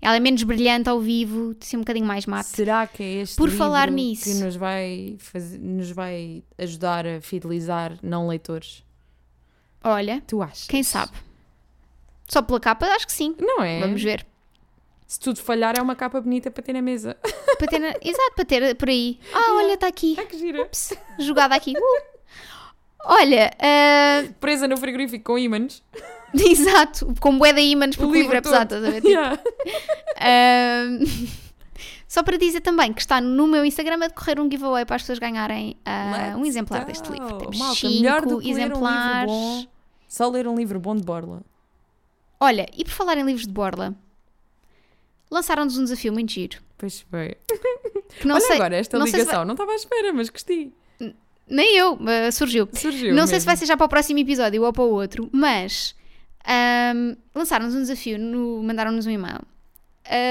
Ela é menos brilhante ao vivo, tem ser um bocadinho mais mate. Será que é este Por livro falar que nisso. nos vai, fazer, nos vai ajudar a fidelizar não leitores? Olha, Tu achas? quem sabe? Só pela capa, acho que sim. Não é? Vamos ver. Se tudo falhar, é uma capa bonita para ter na mesa. Para ter, na- Exato, para ter por aí. Ah, olha, está aqui. Ah, que gira. Ups, jogada aqui. Uh. Olha, ah, Presa no frigorífico com ímãs. exato, com bué de ímãs porque o livro é pesado, estás a ver? Tipo, Yeah. Ahm, só para dizer também que está no meu Instagram a decorrer um giveaway para as pessoas ganharem ah, um exemplar go. deste livro. Temos Malta, cinco melhor do que ler um livro exemplares. bom, só ler um livro bom de borla. Olha, e por falar em livros de borla, lançaram-nos um desafio muito giro. Pois foi. Olha sei, agora esta não sei ligação, não estava à espera, mas gostei. nem eu, ah, surgiu. Surgiu. não sei mesmo. se vai ser já para o próximo episódio ou para o outro, mas ahm, lançaram-nos um desafio, no- mandaram-nos um e-mail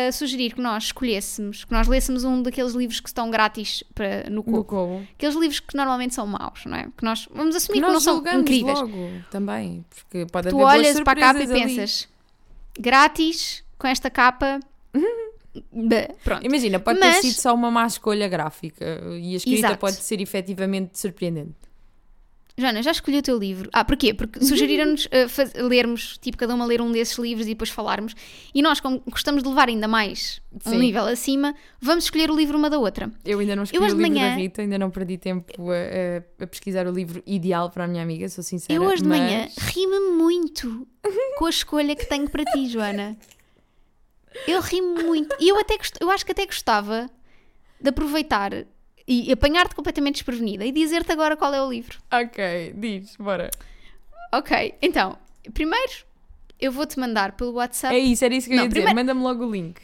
a sugerir que nós escolhêssemos, que nós lêssemos um daqueles livros que estão grátis para, no. Cobo. Aqueles livros que normalmente são maus, não é? Que nós vamos assumir que Nós não são incríveis. logo também, porque pode Tu haver olhas para a capa e ali. pensas, grátis, com esta capa. Pronto. Imagina, pode Mas- ter sido só uma má escolha gráfica e a escrita Exato. pode ser efetivamente surpreendente. Joana, já escolhi o teu livro. Ah, porquê? Porque sugeriram-nos uh, lermos, tipo, cada uma ler um desses livros e depois falarmos. E nós, como gostamos de levar ainda mais um Sim. nível acima, vamos escolher o livro uma da outra. Eu ainda não escolhi hoje o de livro manhã- da Rita, ainda não perdi tempo a, a- pesquisar o livro ideal para a minha amiga, sou sincera. Eu hoje de mas- manhã ri-me muito com a escolha que tenho para ti, Joana. Eu ri-me muito. E eu até eu acho que até gostava de aproveitar e apanhar-te completamente desprevenida e dizer-te agora qual é o livro. Ok, diz, bora. Ok, então, primeiro eu vou-te mandar pelo WhatsApp. É isso, era isso que eu Não, ia dizer. primeiro- Manda-me logo o link.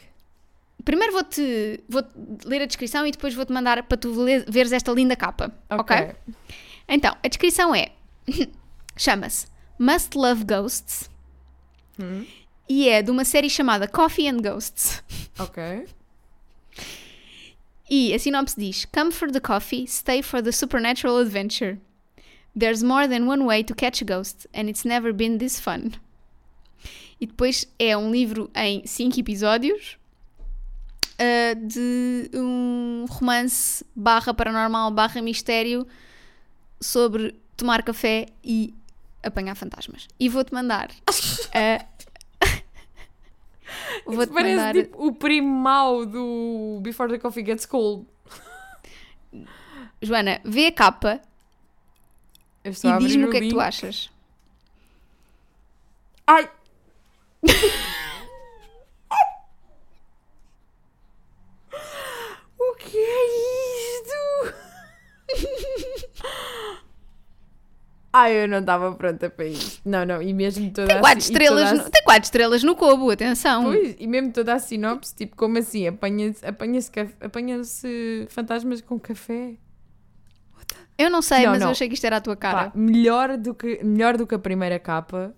Primeiro vou-te vou ler a descrição e depois vou-te mandar para tu veres esta linda capa. Ok? Então, a descrição é: chama-se Must Love Ghosts Hum, e é de uma série chamada Coffee and Ghosts. ok. E a sinopse diz: Come for the coffee, stay for the supernatural adventure. There's more than one way to catch a ghost, and it's never been this fun. E depois é um livro em cinco episódios uh, de um romance barra paranormal barra mistério sobre tomar café e apanhar fantasmas. E vou-te mandar. Uh, vou-te Parece mandar... tipo o primo mau do Before the Coffee Gets Cold. Joana, vê a capa e diz-me o que é que tu achas. Ai! o que é isto? Ai, eu não estava pronta para isto. Não, não, e mesmo toda tem quatro, estrelas toda a... no, tem quatro estrelas no Cobo, atenção. Pois, e mesmo toda a sinopse, tipo, como assim? Apanha-se apanha apanha fantasmas com café? Eu não sei, não, mas não. eu achei que isto era a tua cara. Pá, melhor, do que, melhor do que a primeira capa.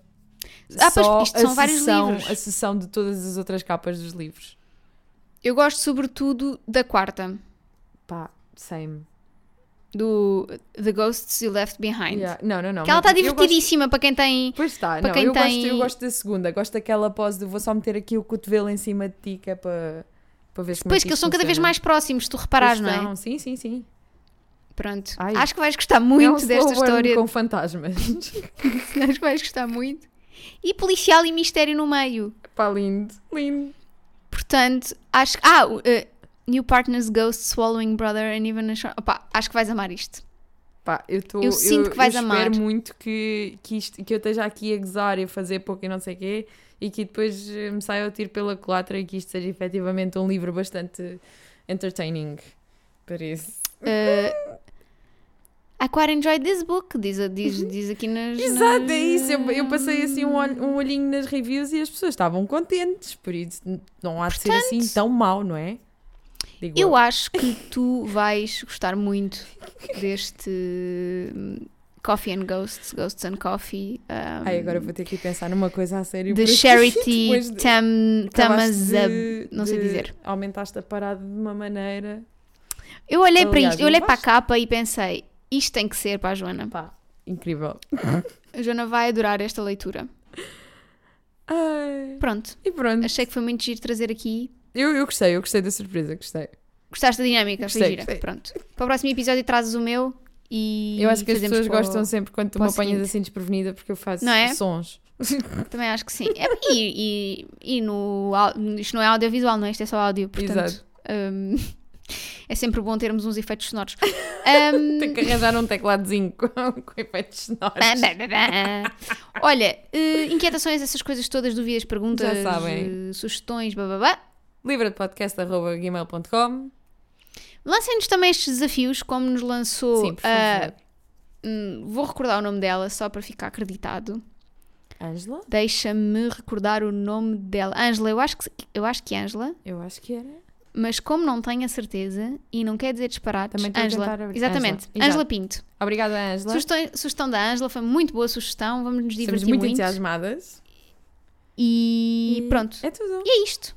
Ah, pois, isto são vários sessão, livros. A sessão de todas as outras capas dos livros. Eu gosto sobretudo da quarta. Pá, same. Do The Ghosts You Left Behind. Yeah. Não, não, não. Que ela está divertidíssima gosto... para quem tem. Pois está, para não, quem eu, tem... gosto, eu gosto da segunda. Gosto daquela pose de vou só meter aqui o cotovelo em cima de ti, que é para, para ver se Pois, é que, que eles são cada vez mais próximos, se tu reparares, não é? Sim, sim, sim. Pronto. Ai, Acho que vais gostar muito é desta história. com fantasmas. Acho que vais gostar muito. E policial e mistério no meio. Pá, lindo, lindo. Portanto, acho que. Ah, uh, New Partners Ghost Swallowing Brother and Even a Short. Opa, acho que vais amar isto. Pá, eu, tô, eu sinto eu, que vais eu amar. espero muito que, que, isto, que eu esteja aqui a gozar e a fazer pouco e não sei o quê e que depois eh, me saia o tiro pela culatra e que isto seja efetivamente um livro bastante entertaining. Parece. Uh, I quite enjoyed this book, diz, diz, uhum. diz aqui nas. Exato, nas... é isso. Eu, eu, passei assim um, olho, um olhinho nas reviews e as pessoas estavam contentes, por isso não há de ser assim tão mau, não é? Digo eu, acho que tu vais gostar muito deste hum, Coffee and Ghosts, Ghosts and Coffee. Um, Ai, agora vou ter que pensar numa coisa a sério. De Charity Tam, Tamazab, não sei dizer. Aumentaste a parada de uma maneira. Eu olhei Aliás, para isto, eu olhei para a capa e pensei, isto tem que ser para a Joana. Pá, incrível. A Joana vai adorar esta leitura. Ai. Pronto. E pronto. Achei que foi muito giro trazer aqui. Eu, eu gostei, eu gostei da surpresa, gostei. Gostaste da dinâmica? Gostei, gira. Gostei. Pronto. Para o próximo episódio trazes o meu e. Eu acho que as pessoas gostam sempre quando tu me apanhas assim desprevenida porque eu faço é? sons. Também acho que sim. É, e, e, e, no. Isto não é audiovisual, não é? Isto é só áudio. Portanto, Exato. Um, é sempre bom termos uns efeitos sonoros. Um... Tem que arranjar um tecladozinho com, com efeitos sonoros. Olha, uh, inquietações, essas coisas todas, dúvidas, perguntas, uh, sugestões, bababá. livradepodcast.gmail.com Lancem-nos também estes desafios, como nos lançou. Sim, por favor. Uh, vou recordar o nome dela só para ficar acreditado. Ângela? Deixa-me recordar o nome dela. Ângela, eu acho que eu acho que é Ângela. Eu acho que era mas como não tenho a certeza e não quer dizer disparates, Também Ângela, exatamente, Ângela Pinto. Obrigada, Ângela. Sugestão, sugestão da Ângela, foi muito boa sugestão, vamos nos divertir Estamos muito. muito entusiasmadas. E, e pronto. É tudo. E é isto.